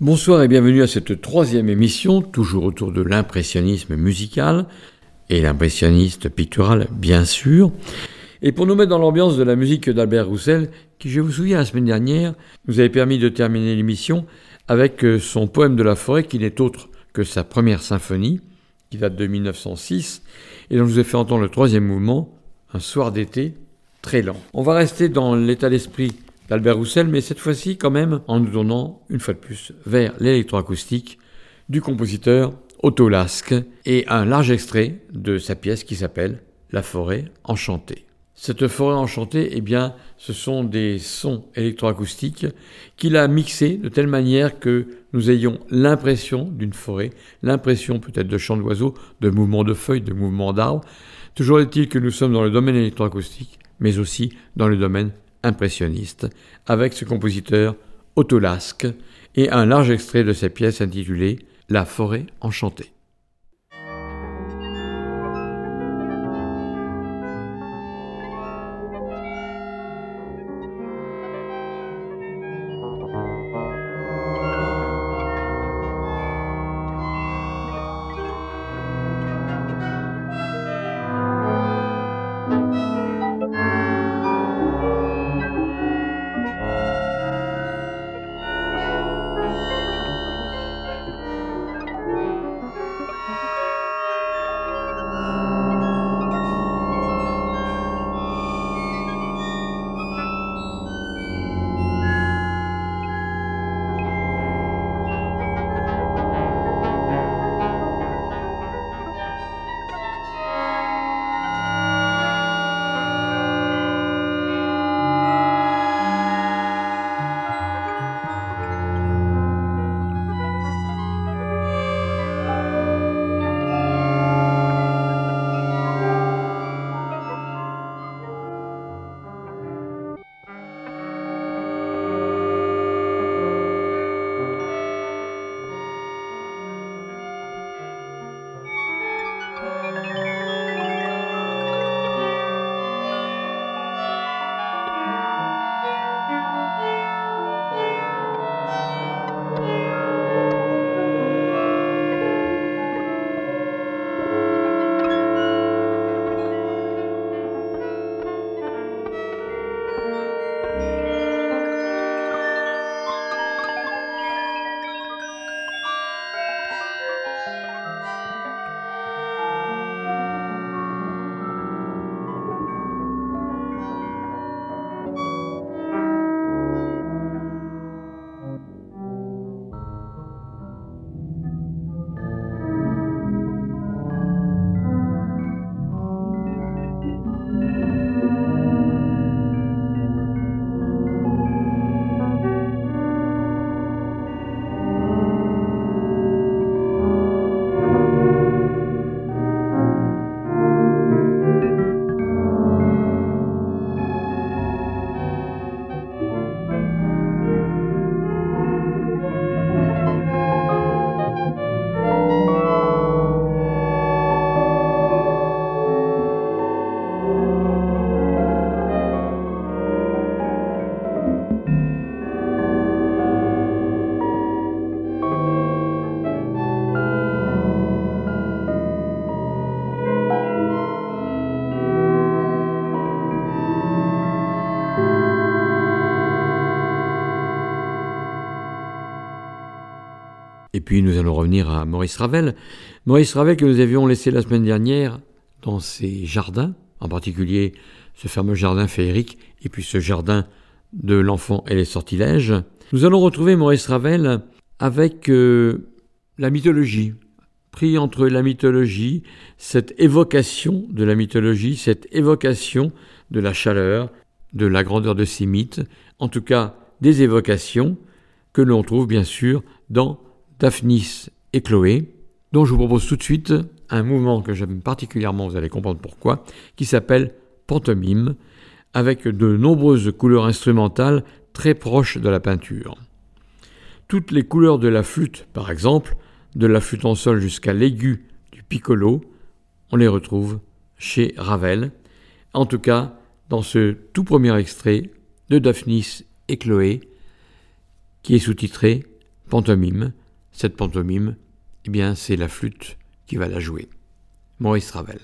Bonsoir et bienvenue à cette troisième émission, toujours autour de l'impressionnisme musical et l'impressionniste pictural, bien sûr. Et pour nous mettre dans l'ambiance de la musique d'Albert Roussel, qui, je vous souviens, la semaine dernière, nous avait permis de terminer l'émission avec euh, son poème de la forêt, qui n'est autre que sa première symphonie, qui date de 1906, et dont je vous ai fait entendre le troisième mouvement, un soir d'été très lent. On va rester dans l'état d'esprit d'Albert Roussel, mais cette fois-ci quand même en nous tournant une fois de plus vers l'électroacoustique du compositeur Otto Lasque et un large extrait de sa pièce qui s'appelle La forêt enchantée. Cette forêt enchantée, eh bien, ce sont des sons électroacoustiques qu'il a mixés de telle manière que nous ayons l'impression d'une forêt, l'impression peut-être de chants d'oiseaux, de mouvements de feuilles, de mouvements d'arbres. Toujours est-il que nous sommes dans le domaine électroacoustique, mais aussi dans le domaine impressionniste, avec ce compositeur Otto Lasque et un large extrait de sa pièce intitulée La forêt enchantée. Puis nous allons revenir à Maurice Ravel. Maurice Ravel que nous avions laissé la semaine dernière dans ses jardins, en particulier ce fameux jardin féerique et puis ce jardin de l'enfant et les sortilèges. Nous allons retrouver Maurice Ravel avec euh, la mythologie, pris entre la mythologie, cette évocation de la mythologie, cette évocation de la chaleur, de la grandeur de ces mythes, en tout cas des évocations que l'on trouve bien sûr dans Daphnis et Chloé, dont je vous propose tout de suite un mouvement que j'aime particulièrement, vous allez comprendre pourquoi, qui s'appelle pantomime, avec de nombreuses couleurs instrumentales très proches de la peinture. Toutes les couleurs de la flûte, par exemple, de la flûte en sol jusqu'à l'aigu du piccolo, on les retrouve chez Ravel, en tout cas dans ce tout premier extrait de Daphnis et Chloé, qui est sous-titré Pantomime. Cette pantomime, eh bien, c'est la flûte qui va la jouer. Maurice Ravel.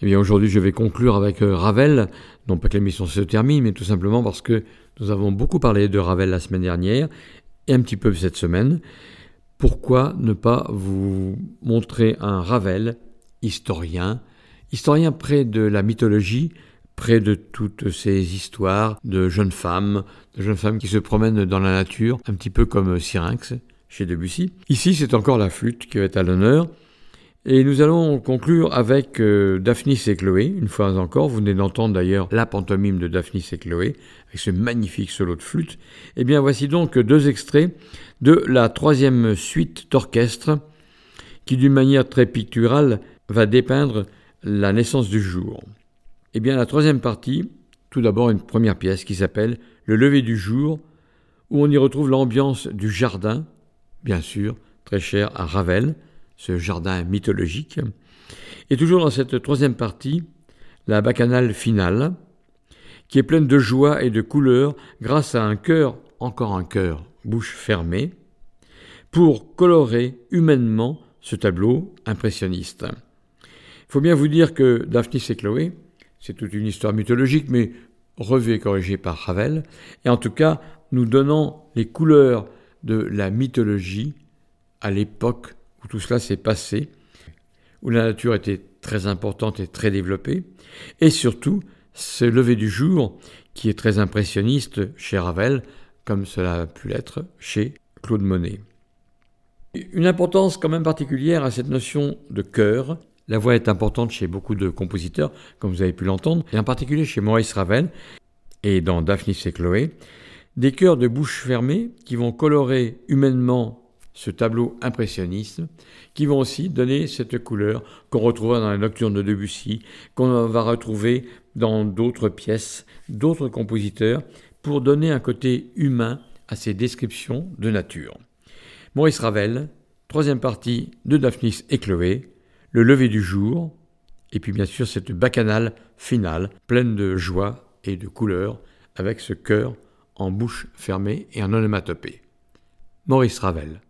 Eh bien aujourd'hui je vais conclure avec euh, Ravel, non pas que l'émission se termine, mais tout simplement parce que nous avons beaucoup parlé de Ravel la semaine dernière et un petit peu cette semaine. Pourquoi ne pas vous montrer un Ravel, historien, historien près de la mythologie, près de toutes ces histoires de jeunes femmes, de jeunes femmes qui se promènent dans la nature, un petit peu comme Syrinx chez Debussy. Ici, c'est encore la flûte qui va être à l'honneur. Et nous allons conclure avec euh, Daphnis et Chloé, une fois encore. Vous venez d'entendre d'ailleurs la pantomime de Daphnis et Chloé, avec ce magnifique solo de flûte. Eh bien, voici donc deux extraits de la troisième suite d'orchestre, qui d'une manière très picturale va dépeindre la naissance du jour. Eh bien, la troisième partie, tout d'abord une première pièce qui s'appelle Le lever du jour, où on y retrouve l'ambiance du jardin, bien sûr, très cher à Ravel, ce jardin mythologique. Et toujours dans cette troisième partie, la bacchanale finale, qui est pleine de joie et de couleurs grâce à un cœur, encore un cœur, bouche fermée, pour colorer humainement ce tableau impressionniste. Il faut bien vous dire que Daphnis et Chloé, c'est toute une histoire mythologique, mais revue et corrigée par Ravel, et en tout cas nous donnant les couleurs de la mythologie à l'époque où tout cela s'est passé, où la nature était très importante et très développée, et surtout ce lever du jour qui est très impressionniste chez Ravel, comme cela a pu l'être chez Claude Monet. Une importance quand même particulière à cette notion de chœur. La voix est importante chez beaucoup de compositeurs, comme vous avez pu l'entendre, et en particulier chez Maurice Ravel et dans Daphnis et Chloé. Des chœurs de bouche fermée qui vont colorer humainement ce tableau impressionniste, qui vont aussi donner cette couleur qu'on retrouvera dans la nocturne de Debussy, qu'on va retrouver dans d'autres pièces, d'autres compositeurs, pour donner un côté humain à ces descriptions de nature. Maurice Ravel, troisième partie de Daphnis et Chloé, le lever du jour, et puis bien sûr cette bacchanale finale, pleine de joie et de couleurs, avec ce cœur en bouche fermée et en onomatopée. Maurice Ravel.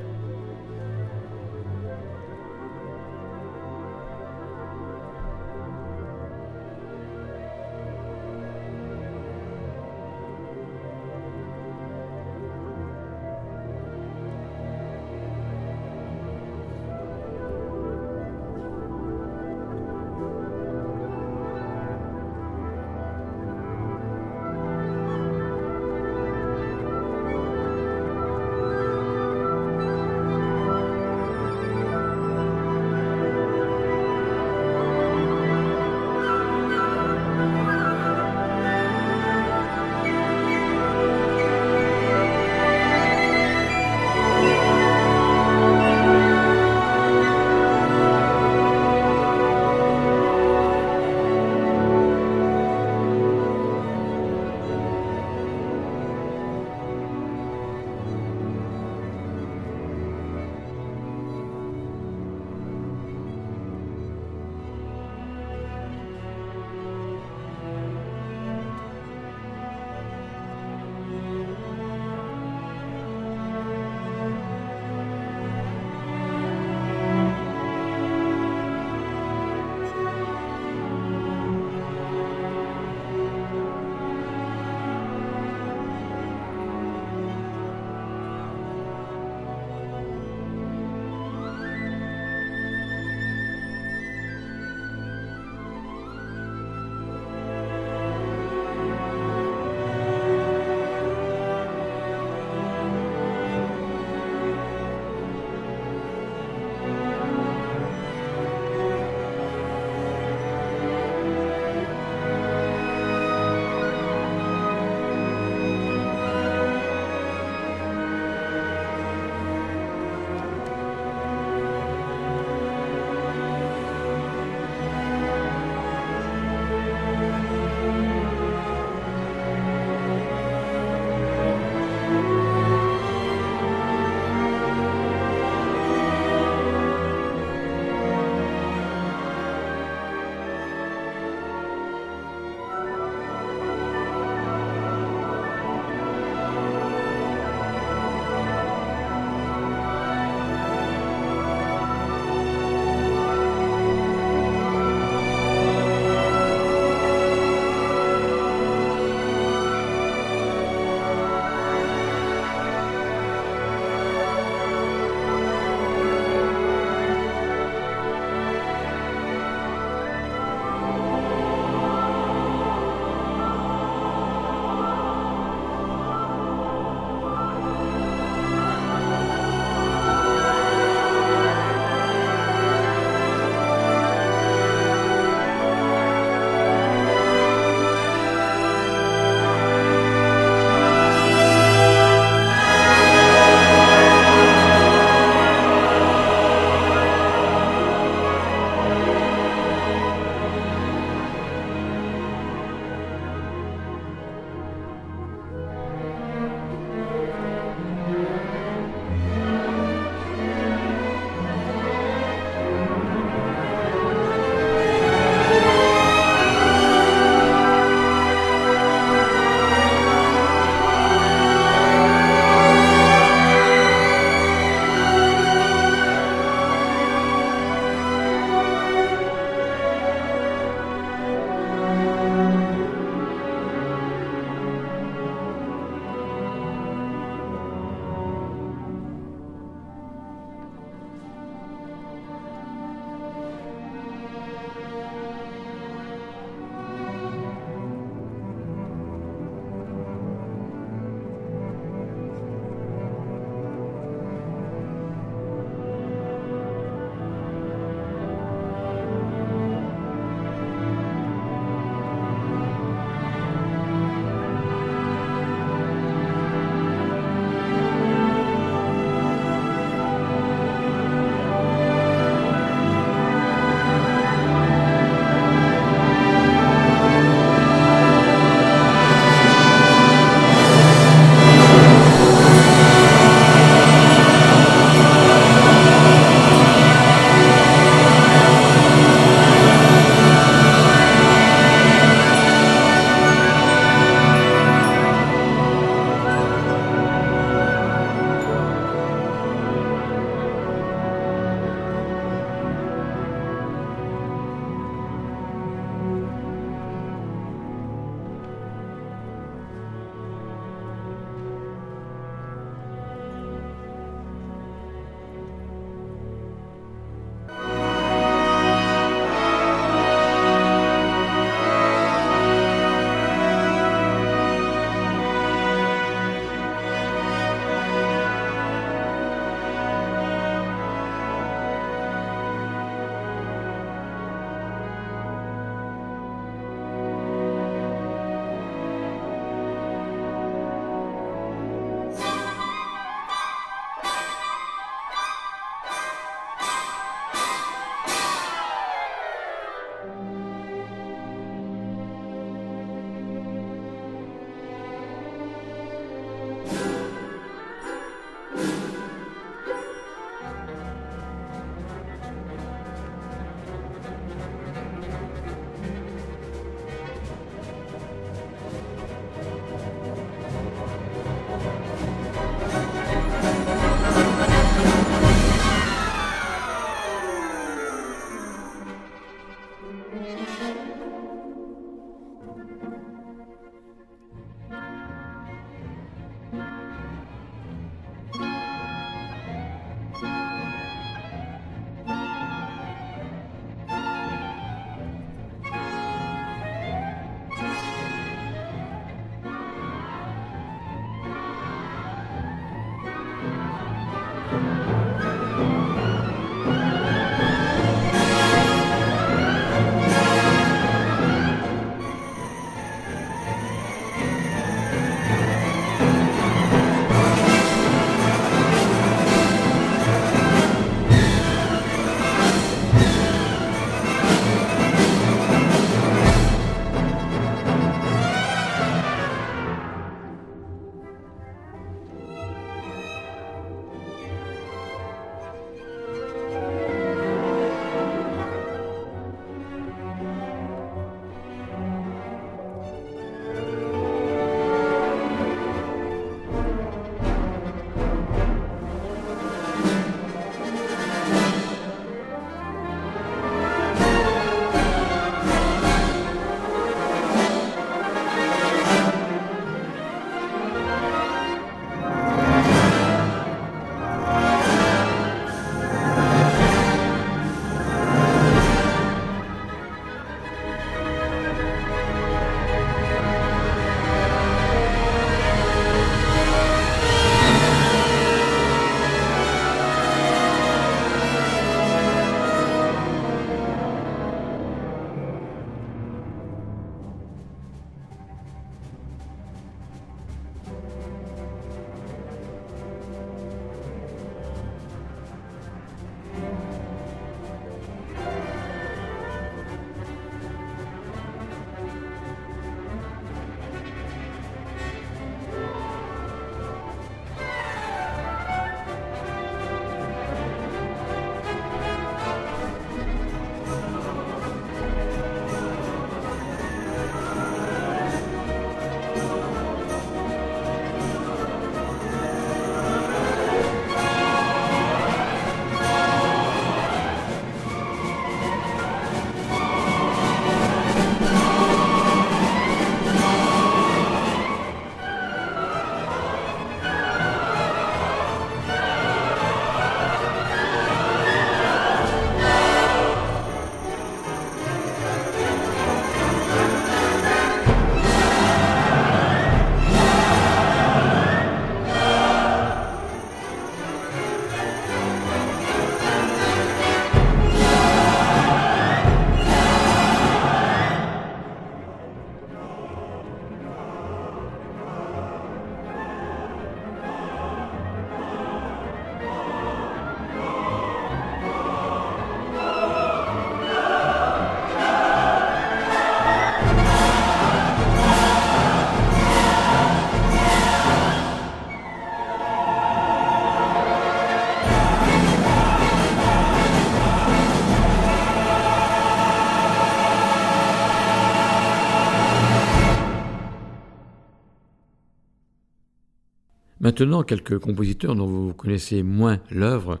Maintenant, quelques compositeurs dont vous connaissez moins l'œuvre.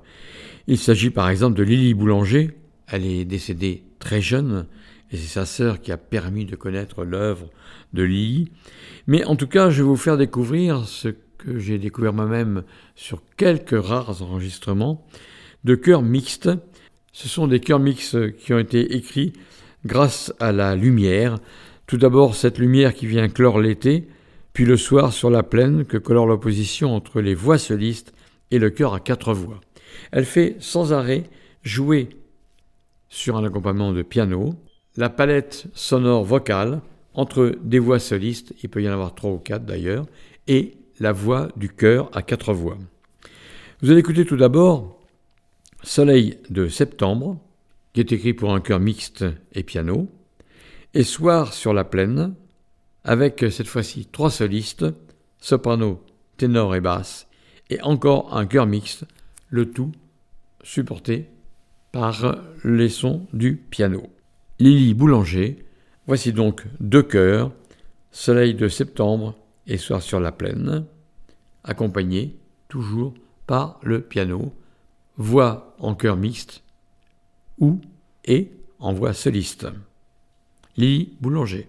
Il s'agit par exemple de Lily Boulanger. Elle est décédée très jeune, et c'est sa sœur qui a permis de connaître l'œuvre de Lily. Mais en tout cas, je vais vous faire découvrir ce que j'ai découvert moi-même sur quelques rares enregistrements de chœurs mixtes. Ce sont des chœurs mixtes qui ont été écrits grâce à la lumière. Tout d'abord, cette lumière qui vient clore l'été, puis le soir sur la plaine que colore l'opposition entre les voix solistes et le chœur à quatre voix. Elle fait sans arrêt jouer sur un accompagnement de piano la palette sonore vocale entre des voix solistes, il peut y en avoir trois ou quatre d'ailleurs, et la voix du chœur à quatre voix. Vous allez écouter tout d'abord Soleil de septembre, qui est écrit pour un chœur mixte et piano, et Soir sur la plaine, avec cette fois-ci trois solistes, soprano, ténor et basse, et encore un chœur mixte, le tout supporté par les sons du piano. Lily Boulanger, voici donc deux chœurs, Soleil de septembre et Soir sur la plaine, accompagnés toujours par le piano, voix en chœur mixte ou et en voix soliste. Lily Boulanger.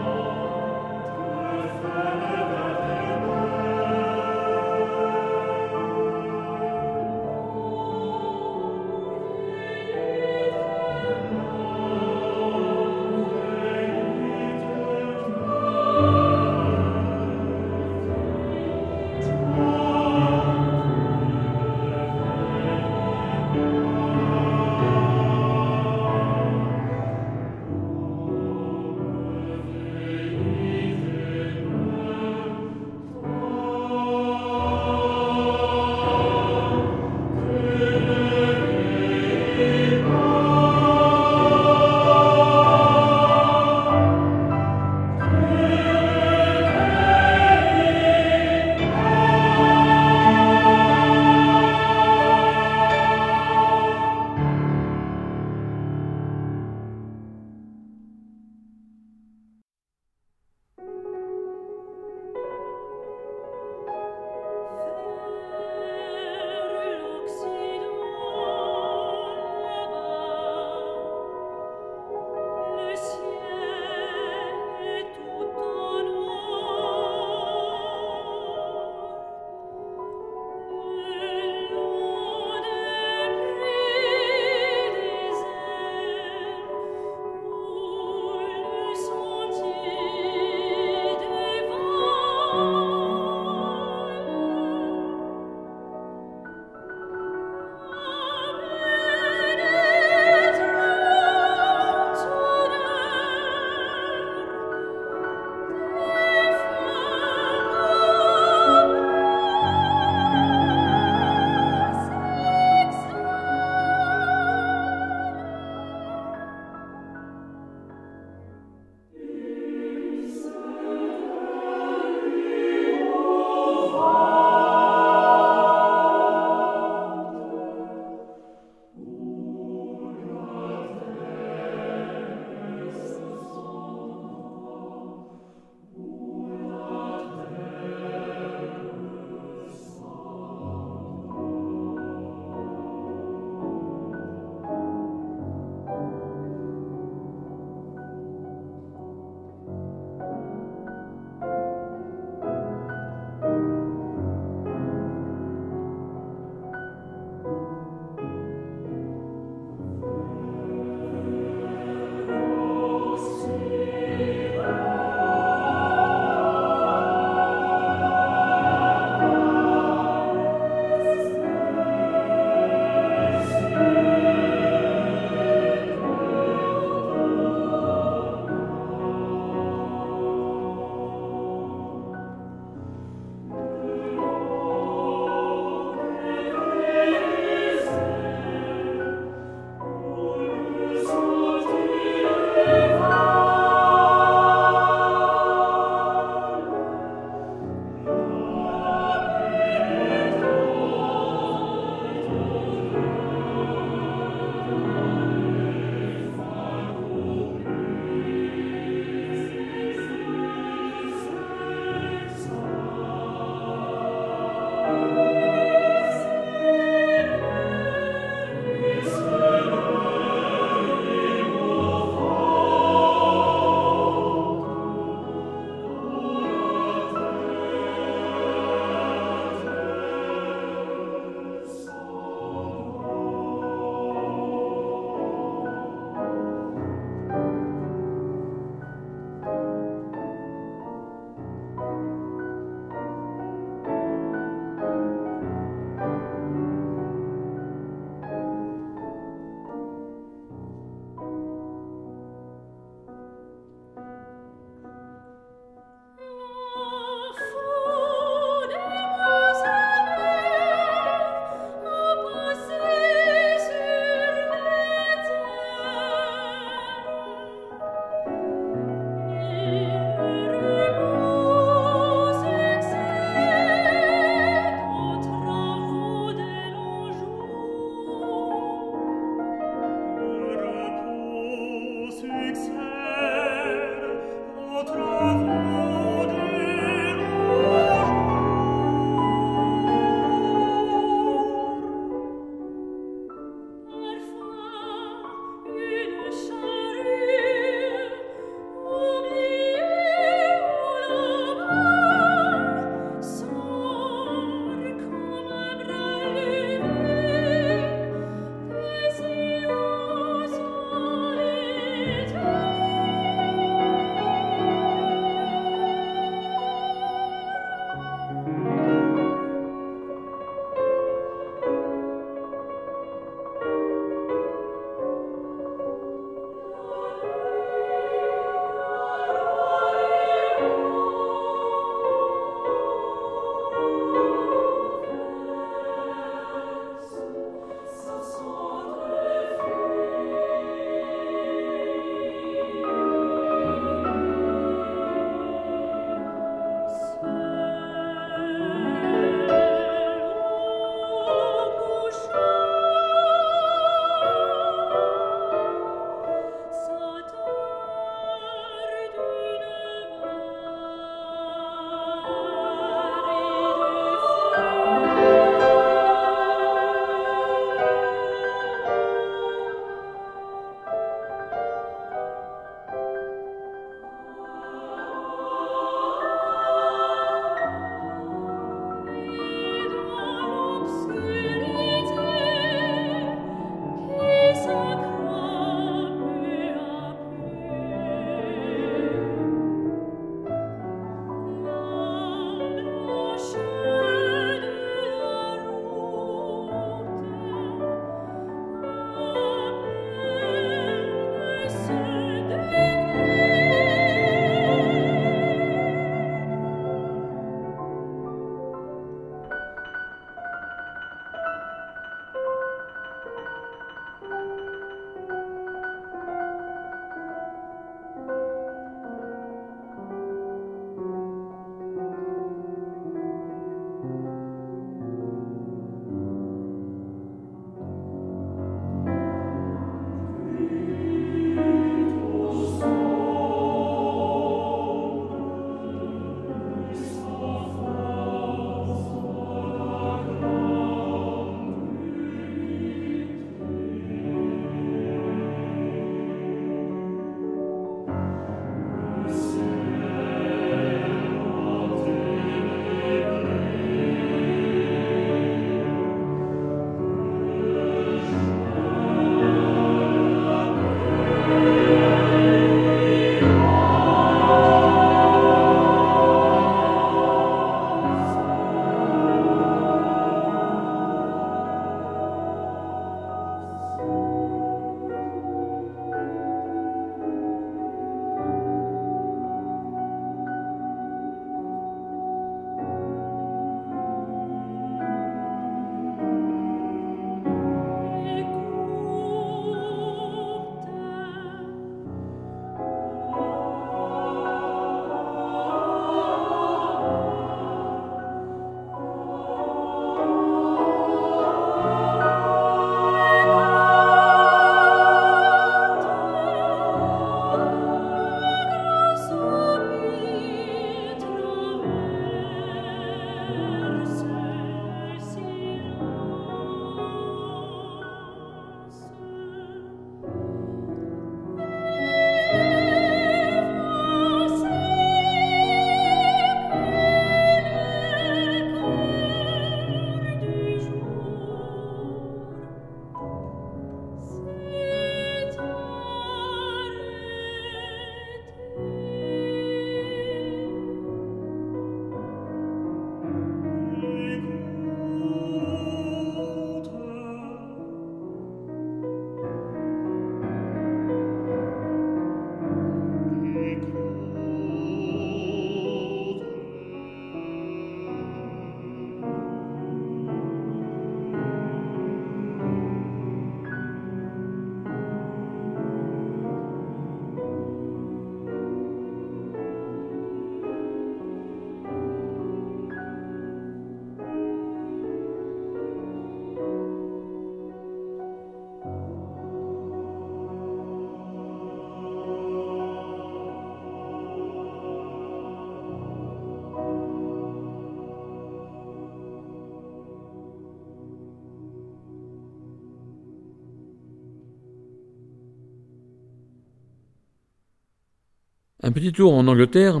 Un petit tour en Angleterre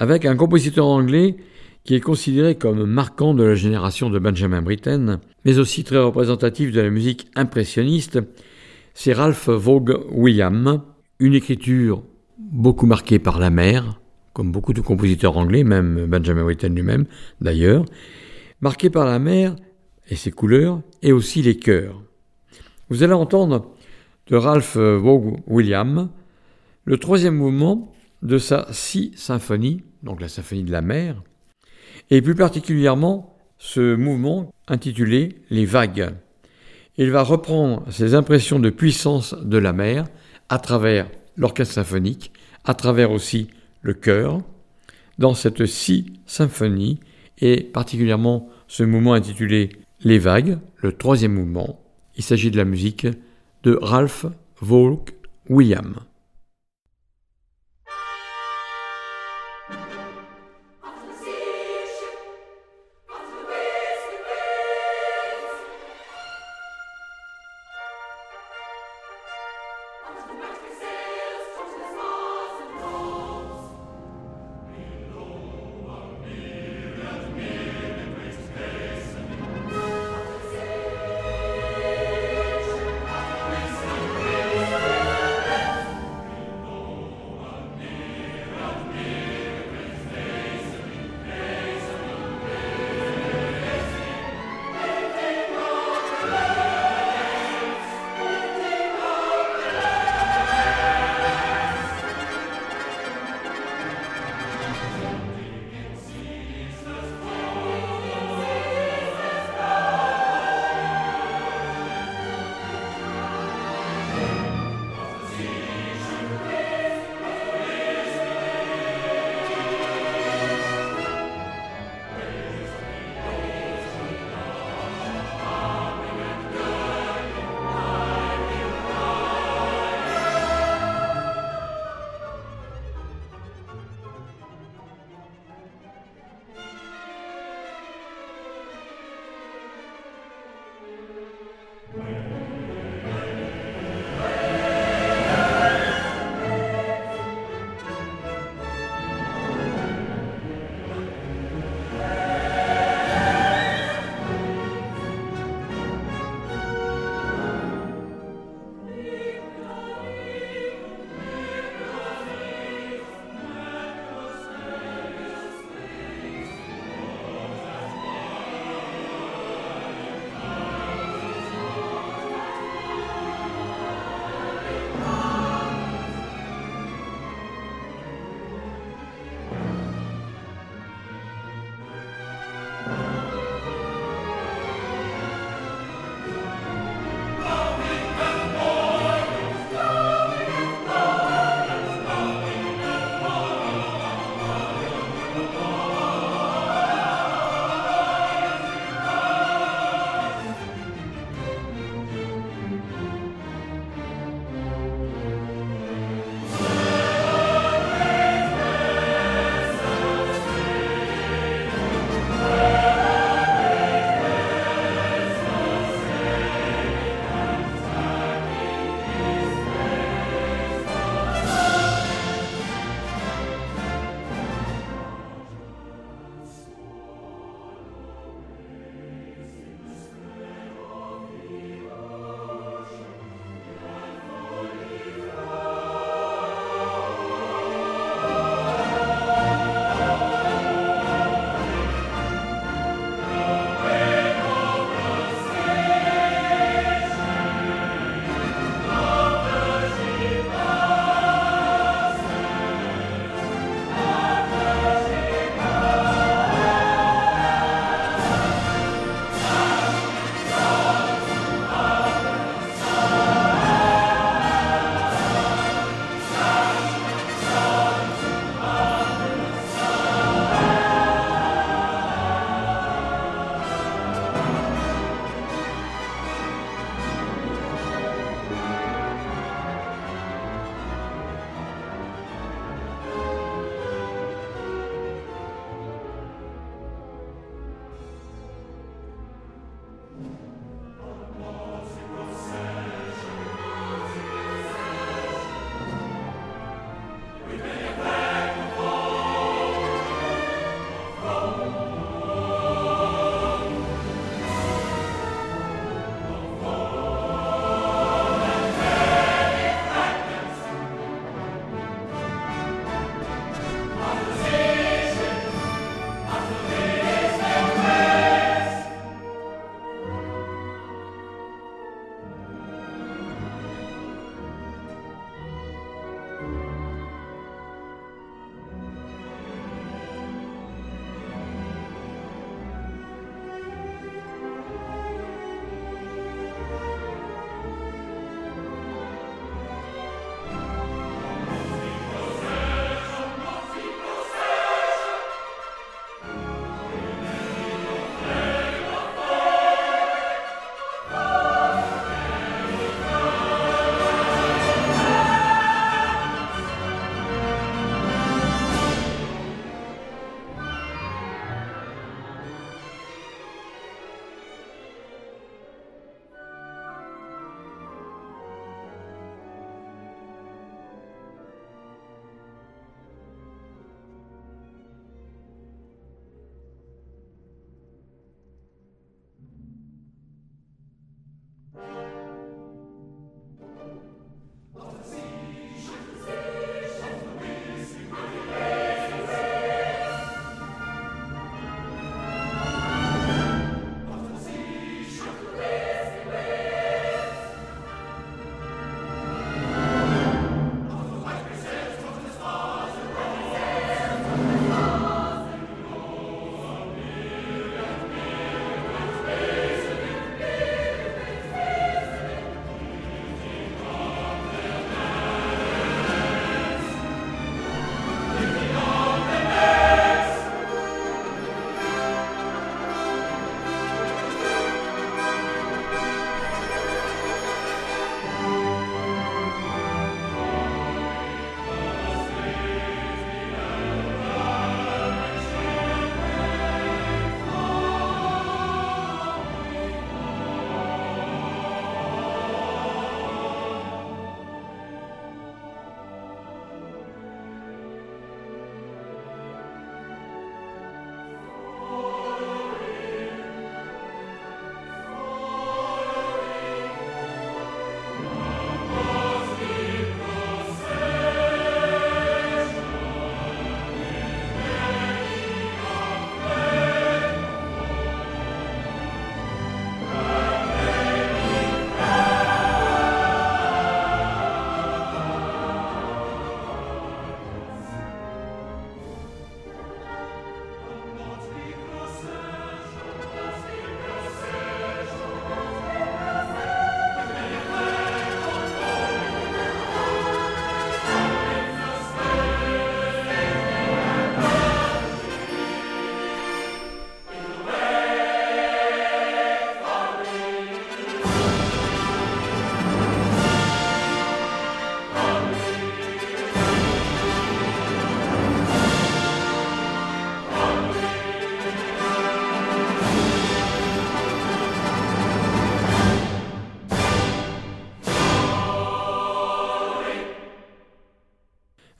avec un compositeur anglais qui est considéré comme marquant de la génération de Benjamin Britten, mais aussi très représentatif de la musique impressionniste, c'est Ralph Vaughan Williams, une écriture beaucoup marquée par la mer, comme beaucoup de compositeurs anglais, même Benjamin Britten lui-même d'ailleurs, marquée par la mer et ses couleurs, et aussi les chœurs. Vous allez entendre de Ralph Vaughan Williams le troisième mouvement de sa si symphonie, donc la symphonie de la mer, et plus particulièrement ce mouvement intitulé Les vagues. Il va reprendre ses impressions de puissance de la mer à travers l'orchestre symphonique, à travers aussi le chœur, dans cette si symphonie, et particulièrement ce mouvement intitulé Les vagues, le troisième mouvement. Il s'agit de la musique de Ralph Vaughan Williams.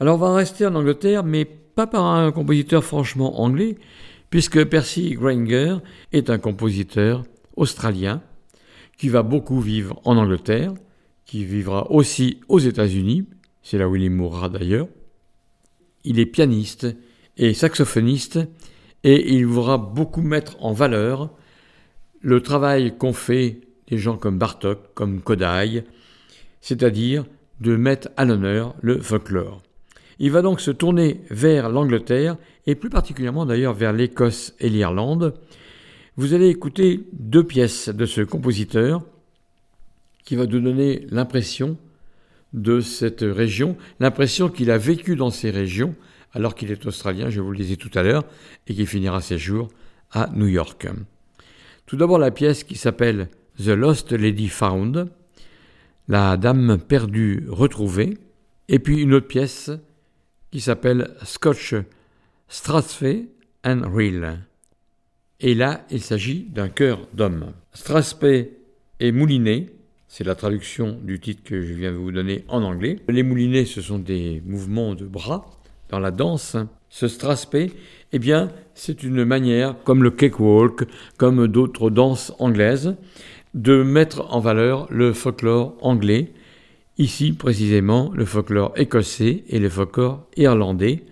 Alors on va rester en Angleterre, mais pas par un compositeur franchement anglais, puisque Percy Grainger est un compositeur australien qui va beaucoup vivre en Angleterre, qui vivra aussi aux États-Unis, c'est là où il mourra d'ailleurs. Il est pianiste et saxophoniste, et il voudra beaucoup mettre en valeur le travail qu'ont fait des gens comme Bartok, comme Kodai, c'est-à-dire de mettre à l'honneur le folklore. Il va donc se tourner vers l'Angleterre, et plus particulièrement d'ailleurs vers l'Écosse et l'Irlande. Vous allez écouter deux pièces de ce compositeur qui va nous donner l'impression de cette région, l'impression qu'il a vécu dans ces régions alors qu'il est australien, je vous le disais tout à l'heure, et qu'il finira ses jours à New York. Tout d'abord la pièce qui s'appelle The Lost Lady Found, la dame perdue retrouvée, et puis une autre pièce qui s'appelle Scotch Strathspey and Reel. Et là, il s'agit d'un chœur d'homme. Strathspey est mouliné, c'est la traduction du titre que je viens de vous donner en anglais. Les moulinets, ce sont des mouvements de bras dans la danse. Ce Strathspey, eh bien, c'est une manière, comme le cakewalk, comme d'autres danses anglaises, de mettre en valeur le folklore anglais, ici précisément le folklore écossais et le folklore irlandais,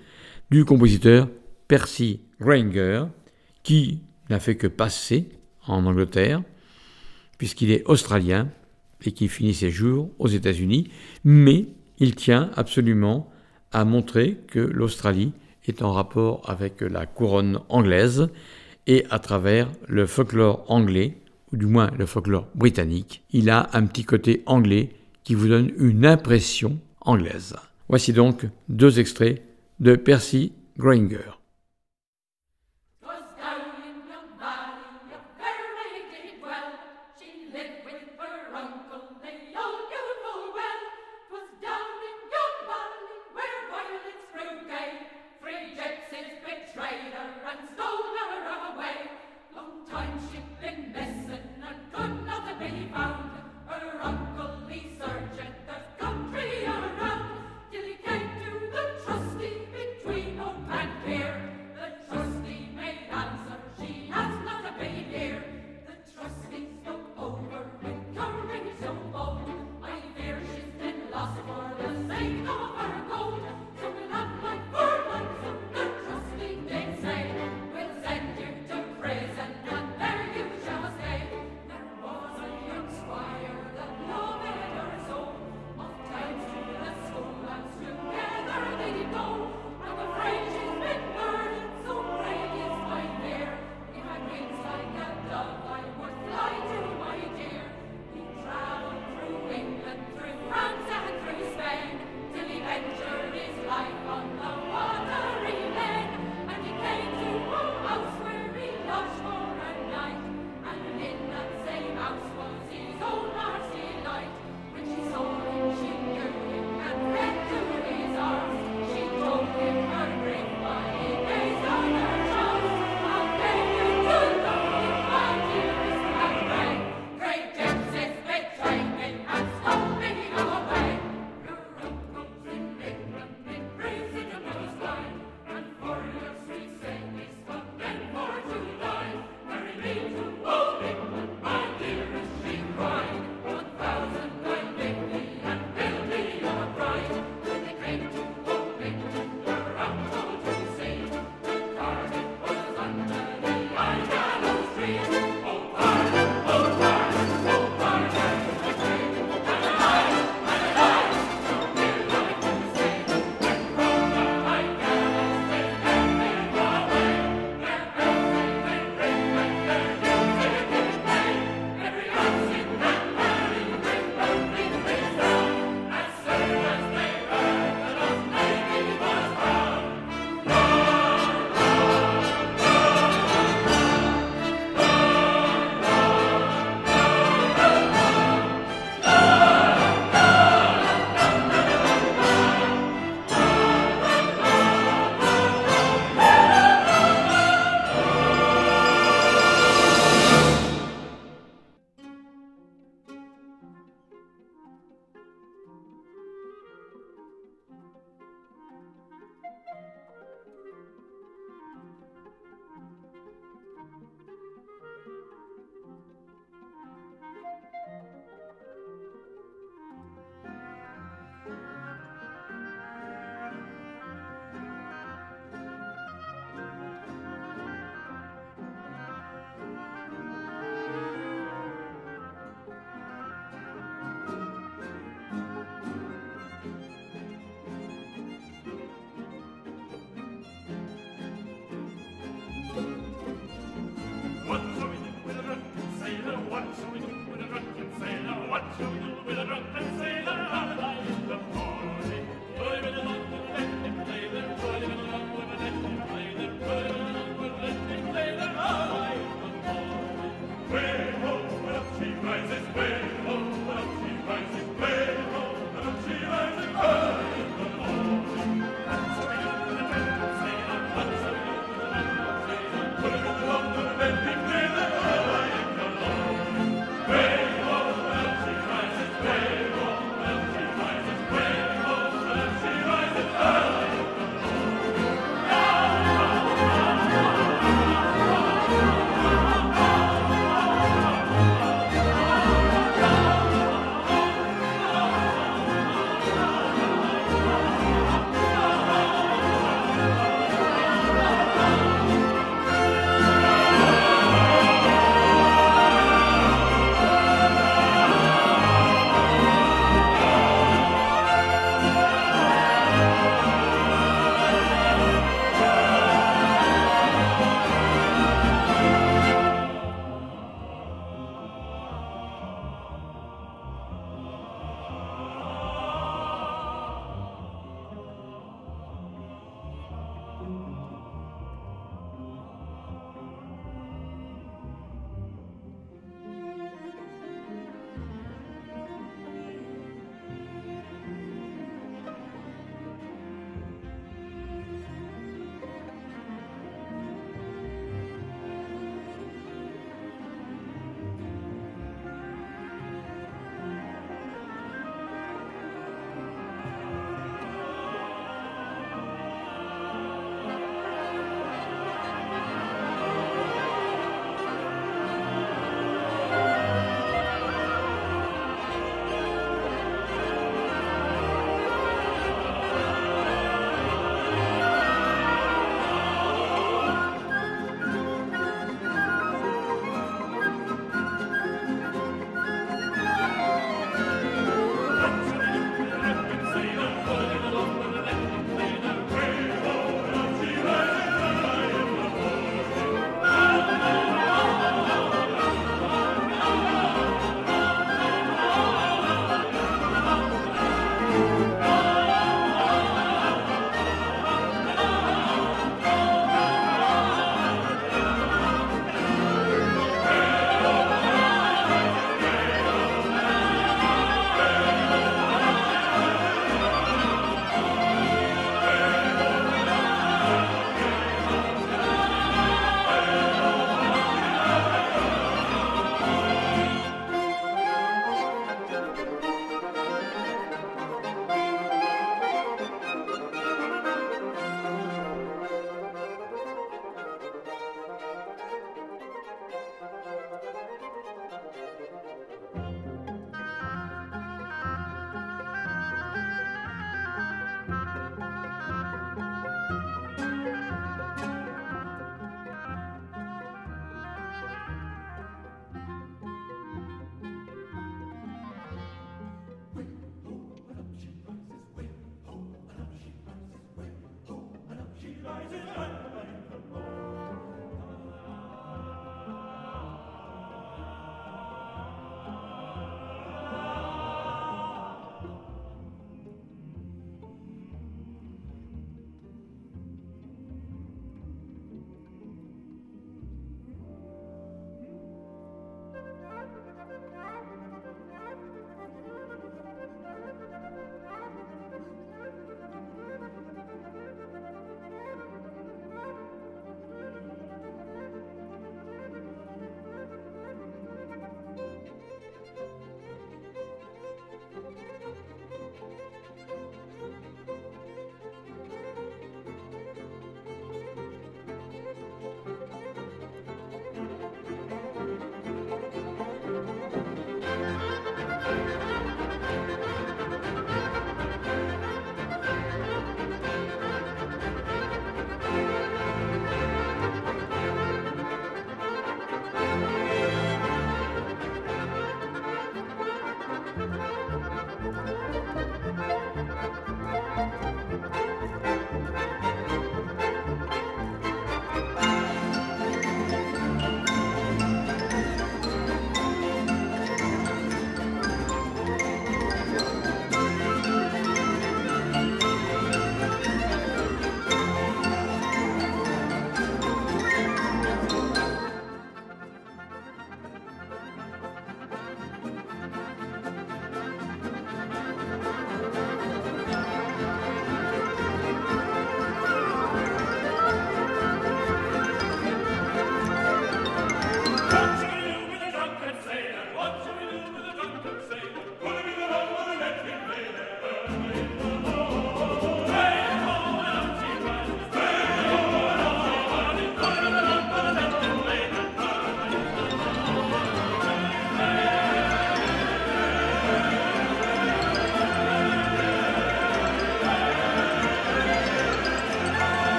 du compositeur Percy Grainger, qui n'a fait que passer en Angleterre, puisqu'il est australien et qui finit ses jours aux États-Unis, mais il tient absolument à montrer que l'Australie est en rapport avec la couronne anglaise et à travers le folklore anglais ou du moins le folklore britannique, il a un petit côté anglais qui vous donne une impression anglaise. Voici donc deux extraits de Percy Grainger.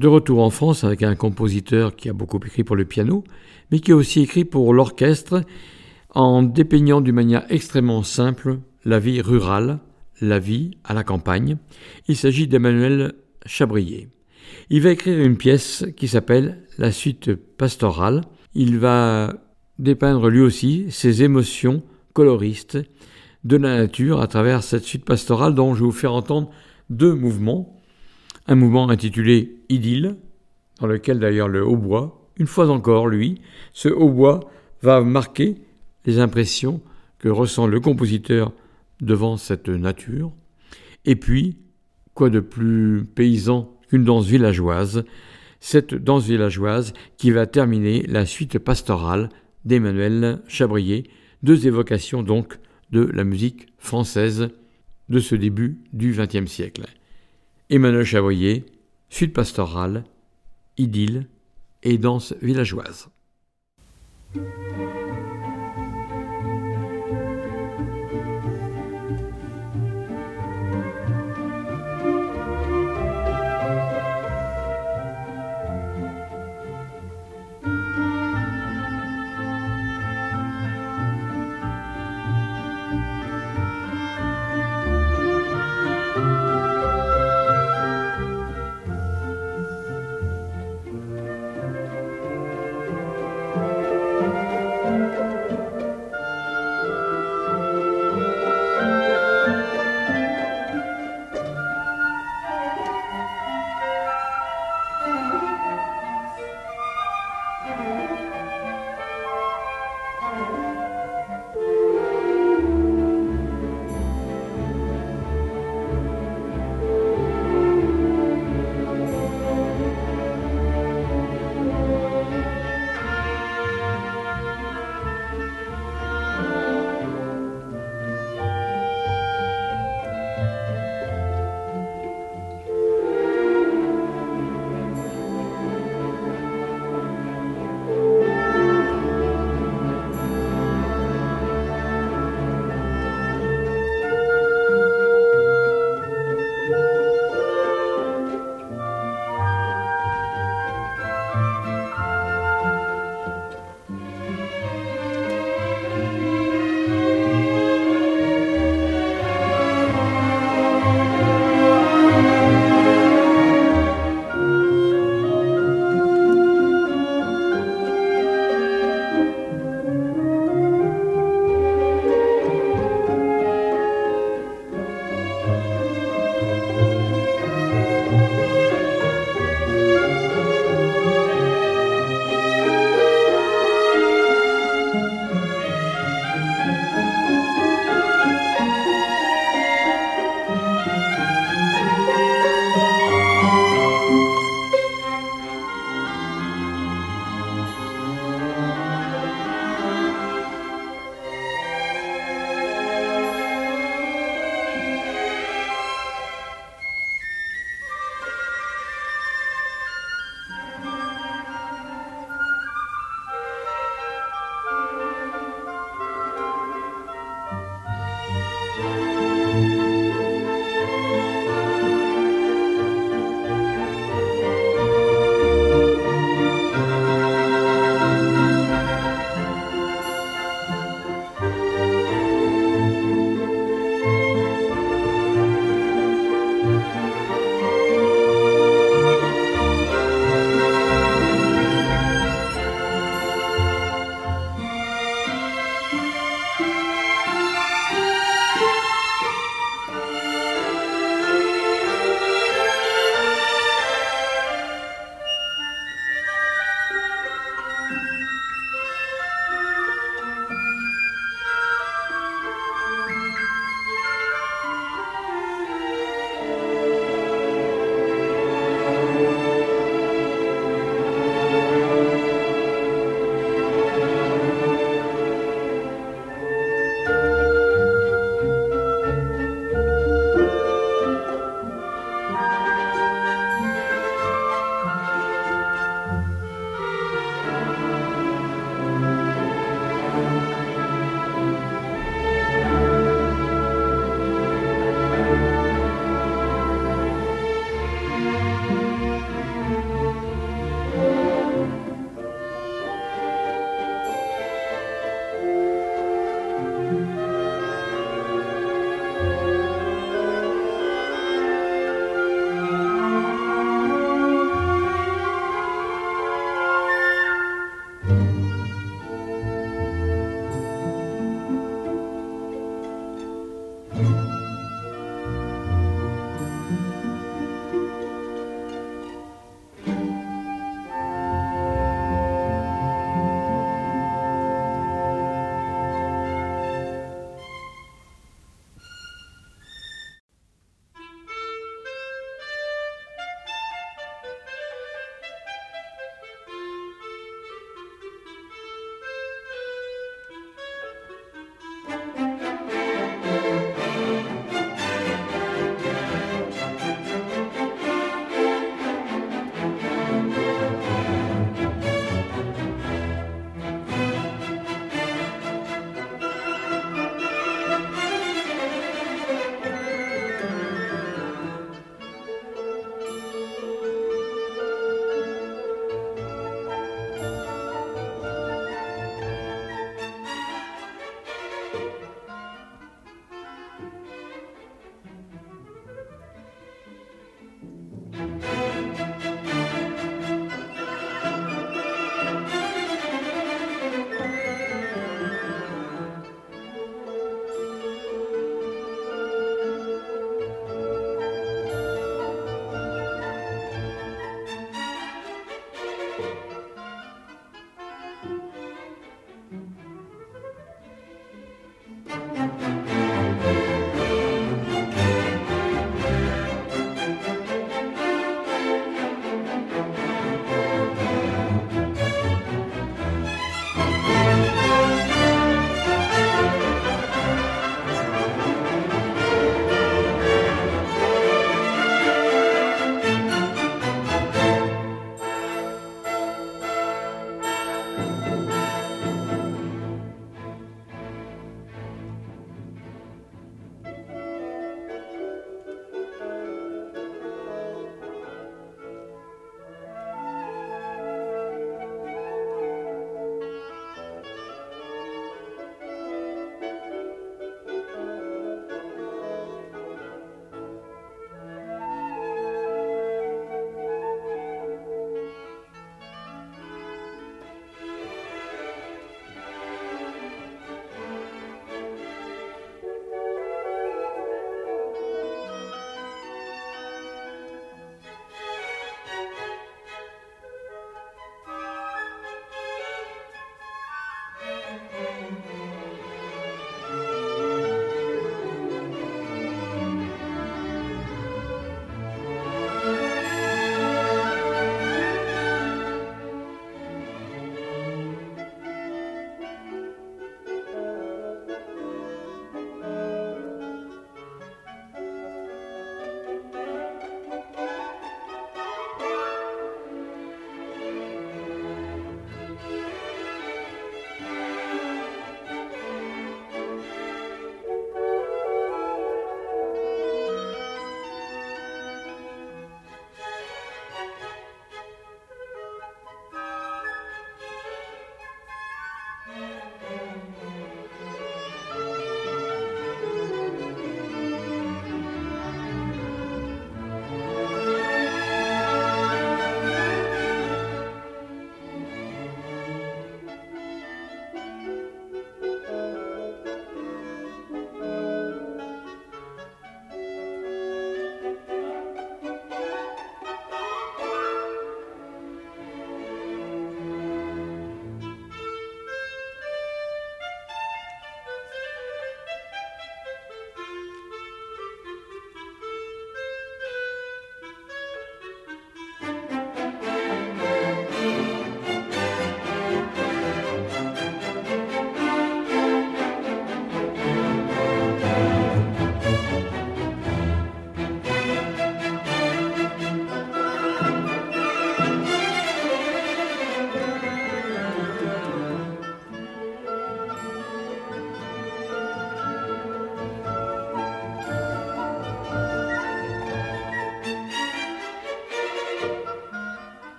De retour en France avec un compositeur qui a beaucoup écrit pour le piano, mais qui a aussi écrit pour l'orchestre en dépeignant d'une manière extrêmement simple la vie rurale, la vie à la campagne. Il s'agit d'Emmanuel Chabrier. Il va écrire une pièce qui s'appelle La suite pastorale. Il va dépeindre lui aussi ses émotions coloristes de la nature à travers cette suite pastorale dont je vais vous faire entendre deux mouvements un mouvement intitulé Idylle, dans lequel d'ailleurs le hautbois, une fois encore lui, ce hautbois va marquer les impressions que ressent le compositeur devant cette nature. Et puis, quoi de plus paysan qu'une danse villageoise, cette danse villageoise qui va terminer la suite pastorale d'Emmanuel Chabrier, deux évocations donc de la musique française de ce début du XXe siècle. Emmanuel Chavoyer, Sud Pastoral, Idylle et danse villageoise.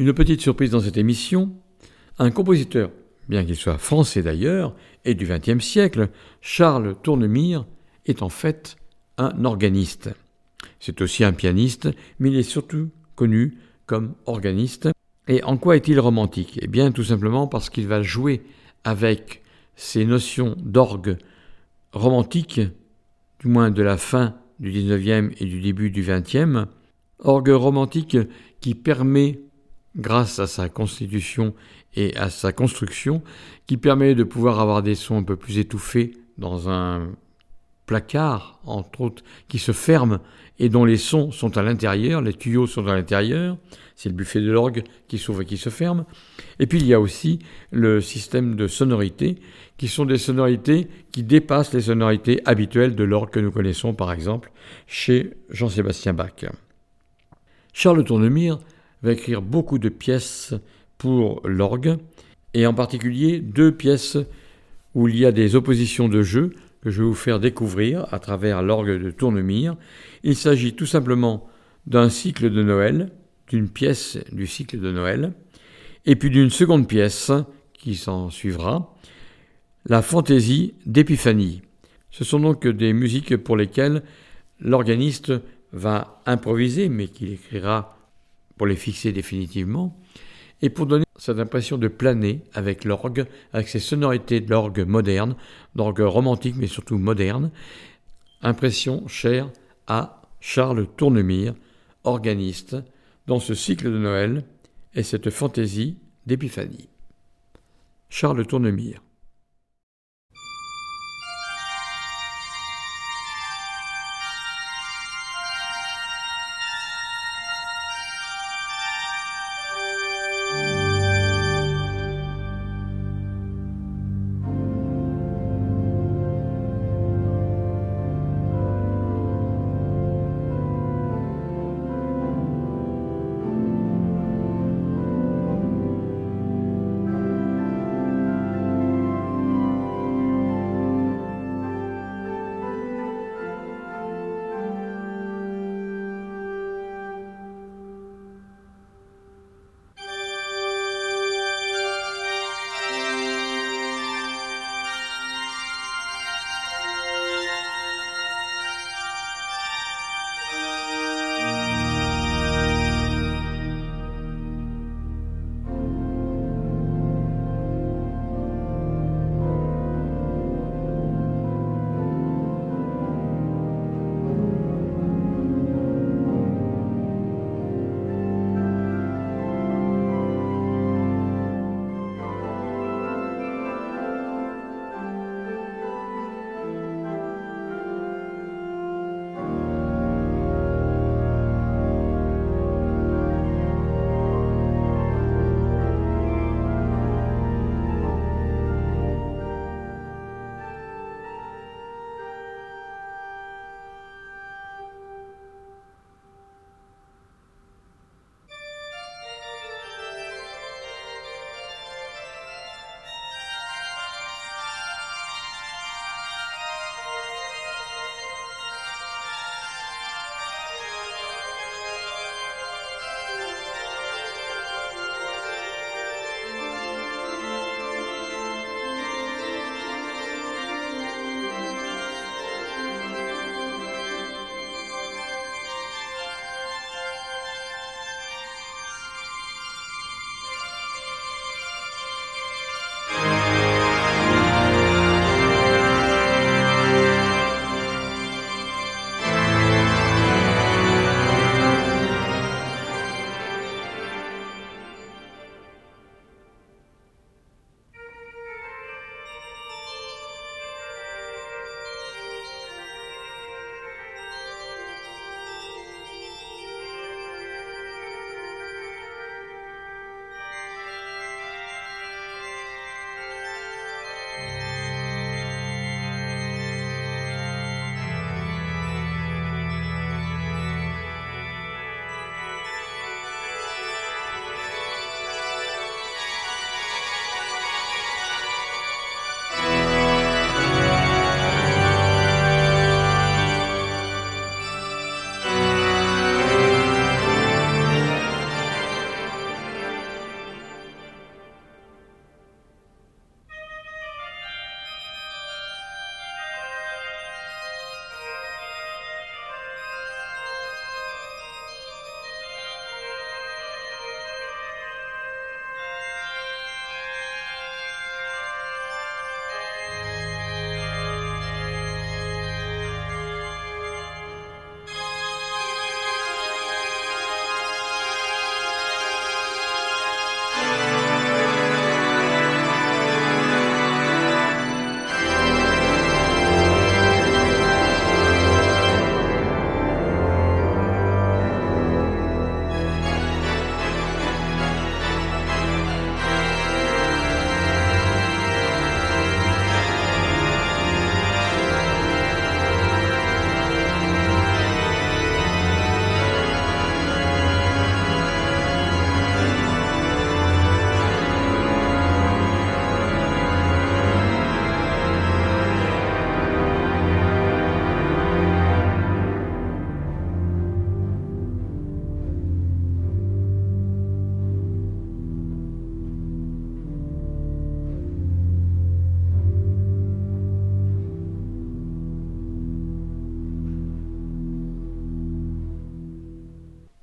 Une petite surprise dans cette émission, un compositeur, bien qu'il soit français d'ailleurs, et du XXe siècle, Charles Tournemire, est en fait un organiste. C'est aussi un pianiste, mais il est surtout connu comme organiste. Et en quoi est-il romantique? Eh bien tout simplement parce qu'il va jouer avec ces notions d'orgue romantique, du moins de la fin du XIXe et du début du XXe, orgue romantique qui permet, grâce à sa constitution et à sa construction, qui permet de pouvoir avoir des sons un peu plus étouffés dans un placard, entre autres, qui se ferme et dont les sons sont à l'intérieur, les tuyaux sont à l'intérieur, c'est le buffet de l'orgue qui s'ouvre et qui se ferme. Et puis il y a aussi le système de sonorités, qui sont des sonorités qui dépassent les sonorités habituelles de l'orgue que nous connaissons par exemple chez Jean-Sébastien Bach. Charles Tournemire va écrire beaucoup de pièces pour l'orgue, et en particulier deux pièces où il y a des oppositions de jeu, que je vais vous faire découvrir à travers l'orgue de Tournemire. Il s'agit tout simplement d'un cycle de Noël, d'une pièce du cycle de Noël, et puis d'une seconde pièce qui s'en suivra, la fantaisie d'Épiphanie. Ce sont donc des musiques pour lesquelles l'organiste va improviser, mais qu'il écrira pour les fixer définitivement, et pour donner cette impression de planer avec l'orgue, avec ces sonorités de l'orgue moderne, d'orgue romantique mais surtout moderne, impression chère à Charles Tournemire, organiste, dans ce cycle de Noël et cette fantaisie d'épiphanie. Charles Tournemire.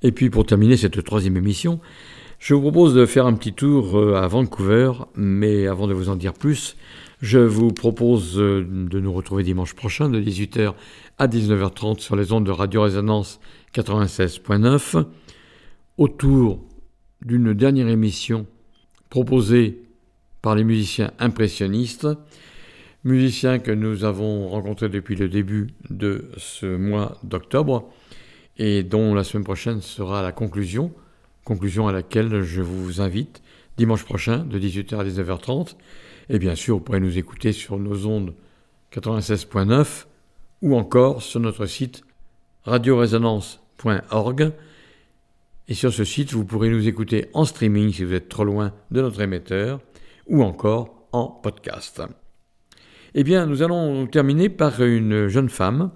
Et puis pour terminer cette troisième émission, je vous propose de faire un petit tour euh, à Vancouver, mais avant de vous en dire plus, je vous propose euh, de nous retrouver dimanche prochain de 18h à 19h30 sur les ondes de Radio Résonance 96.9 autour d'une dernière émission proposée par les musiciens impressionnistes, musiciens que nous avons rencontrés depuis le début de ce mois d'octobre et dont la semaine prochaine sera la conclusion, conclusion à laquelle je vous invite dimanche prochain de 18h à 19h30. Et bien sûr, vous pourrez nous écouter sur nos ondes 96.9 ou encore sur notre site radioresonance.org. Et sur ce site, vous pourrez nous écouter en streaming si vous êtes trop loin de notre émetteur ou encore en podcast. Eh bien, nous allons terminer par une jeune femme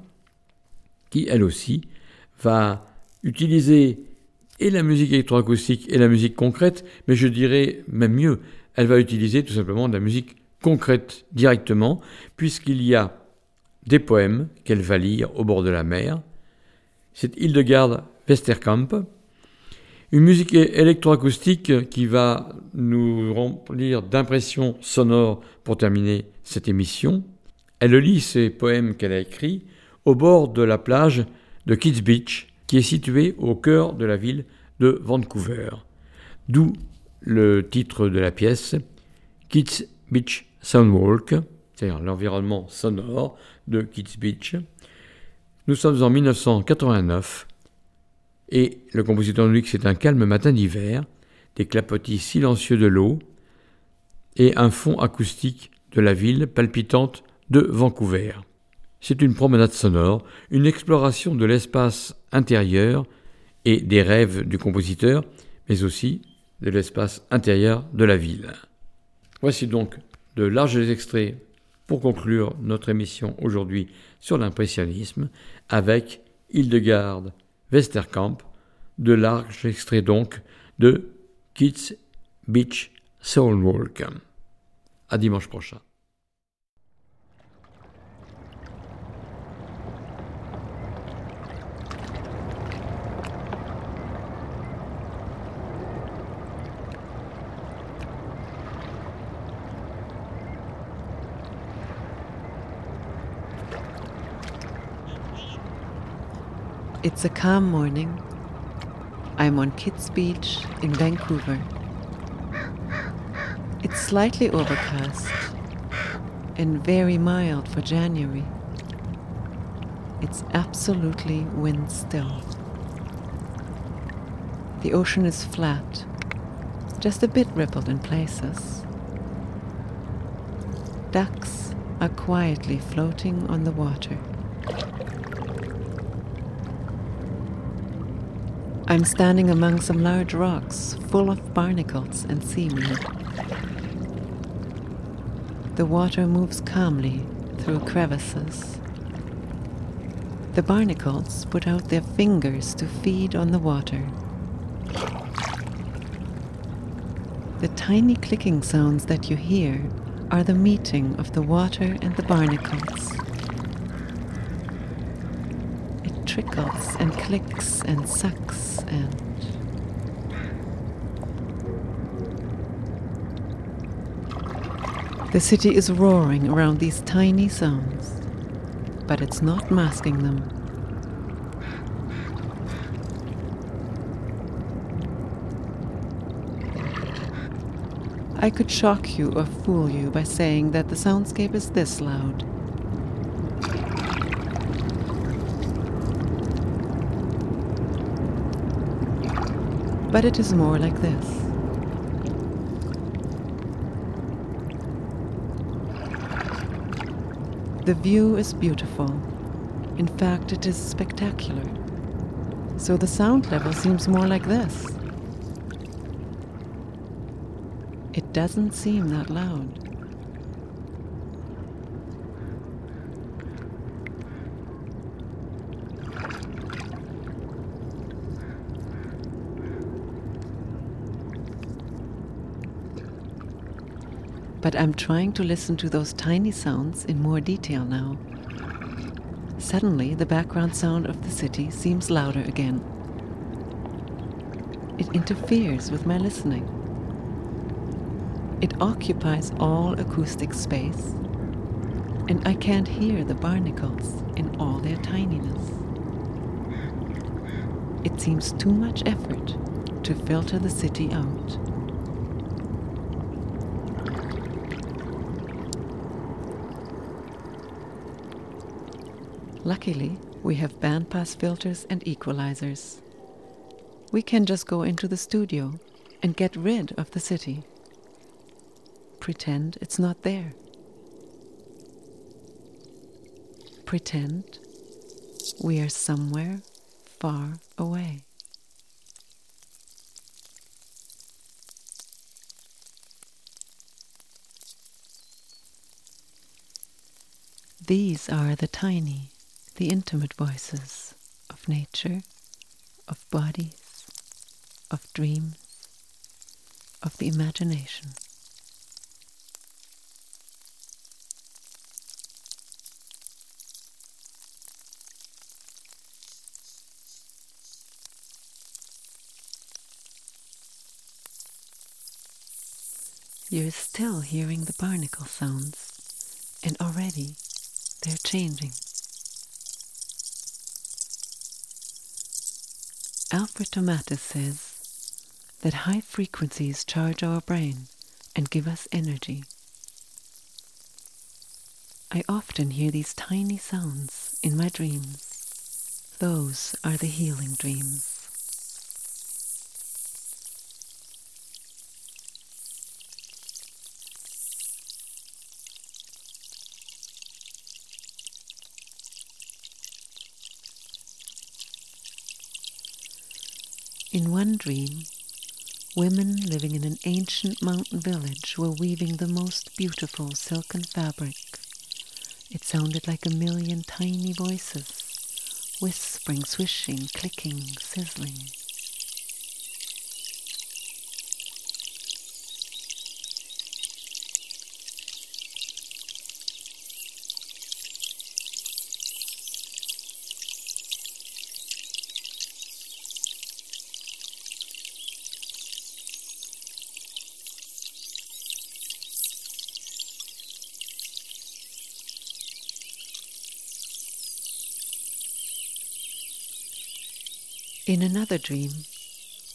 qui, elle aussi, va utiliser et la musique électroacoustique et la musique concrète, mais je dirais même mieux, elle va utiliser tout simplement de la musique concrète directement, puisqu'il y a des poèmes qu'elle va lire au bord de la mer. C'est Hildegard Westerkamp, une musique électroacoustique qui va nous remplir d'impressions sonores pour terminer cette émission. Elle lit ces poèmes qu'elle a écrits au bord de la plage de Kids Beach, qui est située au cœur de la ville de Vancouver. D'où le titre de la pièce, Kids Beach Soundwalk, c'est-à-dire l'environnement sonore de Kids Beach. Nous sommes en 1989 et le compositeur nous dit que c'est un calme matin d'hiver, des clapotis silencieux de l'eau et un fond acoustique de la ville palpitante de Vancouver. C'est une promenade sonore, une exploration de l'espace intérieur et des rêves du compositeur, mais aussi de l'espace intérieur de la ville. Voici donc de larges extraits pour conclure notre émission aujourd'hui sur l'impressionnisme avec Hildegarde Westerkamp, de larges extraits donc de Kids Beach Soulwalk. À dimanche prochain. It's a calm morning. I'm on Kids Beach in Vancouver. It's slightly overcast and very mild for January. It's absolutely wind still. The ocean is flat, just a bit rippled in places. Ducks are quietly floating on the water. I'm standing among some large rocks full of barnacles and seaweed. The water moves calmly through crevices. The barnacles put out their fingers to feed on the water. The tiny clicking sounds that you hear are the meeting of the water and the barnacles. It trickles and clicks and sucks and The city is roaring around these tiny sounds, but it's not masking them. I could shock you or fool you by saying that the soundscape is this loud. But it is more like this. The view is beautiful. In fact, it is spectacular. So the sound level seems more like this. It doesn't seem that loud. But I'm trying to listen to those tiny sounds in more detail now. Suddenly, the background sound of the city seems louder again. it interferes with my listening. It occupies all acoustic space, and I can't hear the barnacles in all their tininess. It seems too much effort to filter the city out. Luckily, we have bandpass filters and equalizers. We can just go into the studio and get rid of the city. Pretend it's not there. Pretend we are somewhere far away. These are the tiny, the intimate voices of nature, of bodies, of dreams, of the imagination. You're still hearing the barnacle sounds, and already they're changing. Alfred Tomatis says that high frequencies charge our brain and give us energy. I often hear these tiny sounds in my dreams. Those are the healing dreams. In one dream, women living in an ancient mountain village were weaving the most beautiful silken fabric. It sounded like a million tiny voices, whispering, swishing, clicking, sizzling. In another dream,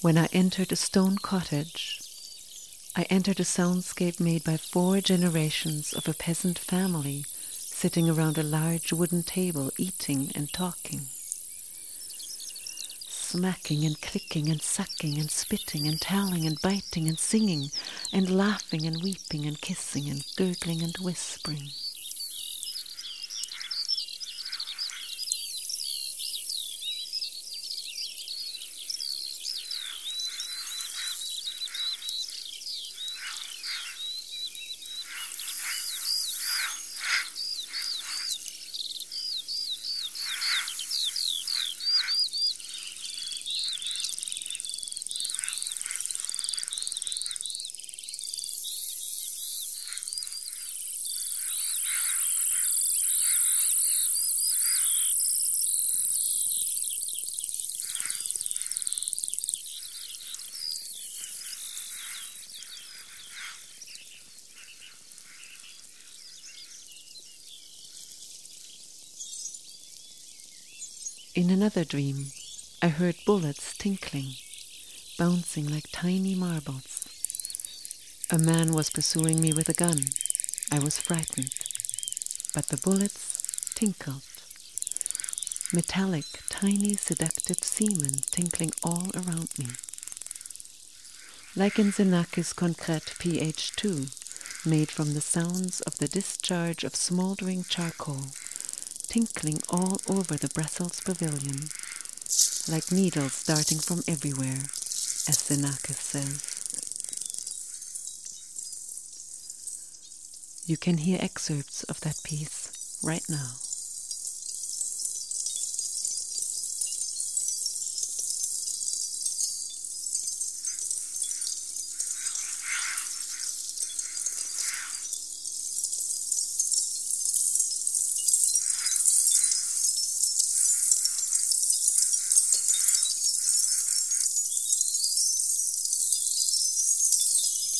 when I entered a stone cottage, I entered a soundscape made by four generations of a peasant family sitting around a large wooden table eating and talking. Smacking and clicking and sucking and spitting and telling and biting and singing and laughing and weeping and kissing and gurgling and whispering. In another dream, I heard bullets tinkling, bouncing like tiny marbles. A man was pursuing me with a gun. I was frightened, but the bullets tinkled. Metallic, tiny, seductive semen tinkling all around me. Like in Xenakis Concrete pH2, made from the sounds of the discharge of smoldering charcoal tinkling all over the Brussels pavilion, like needles darting from everywhere, as Xenakis says. You can hear excerpts of that piece right now.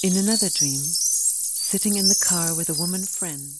In another dream, sitting in the car with a woman friend,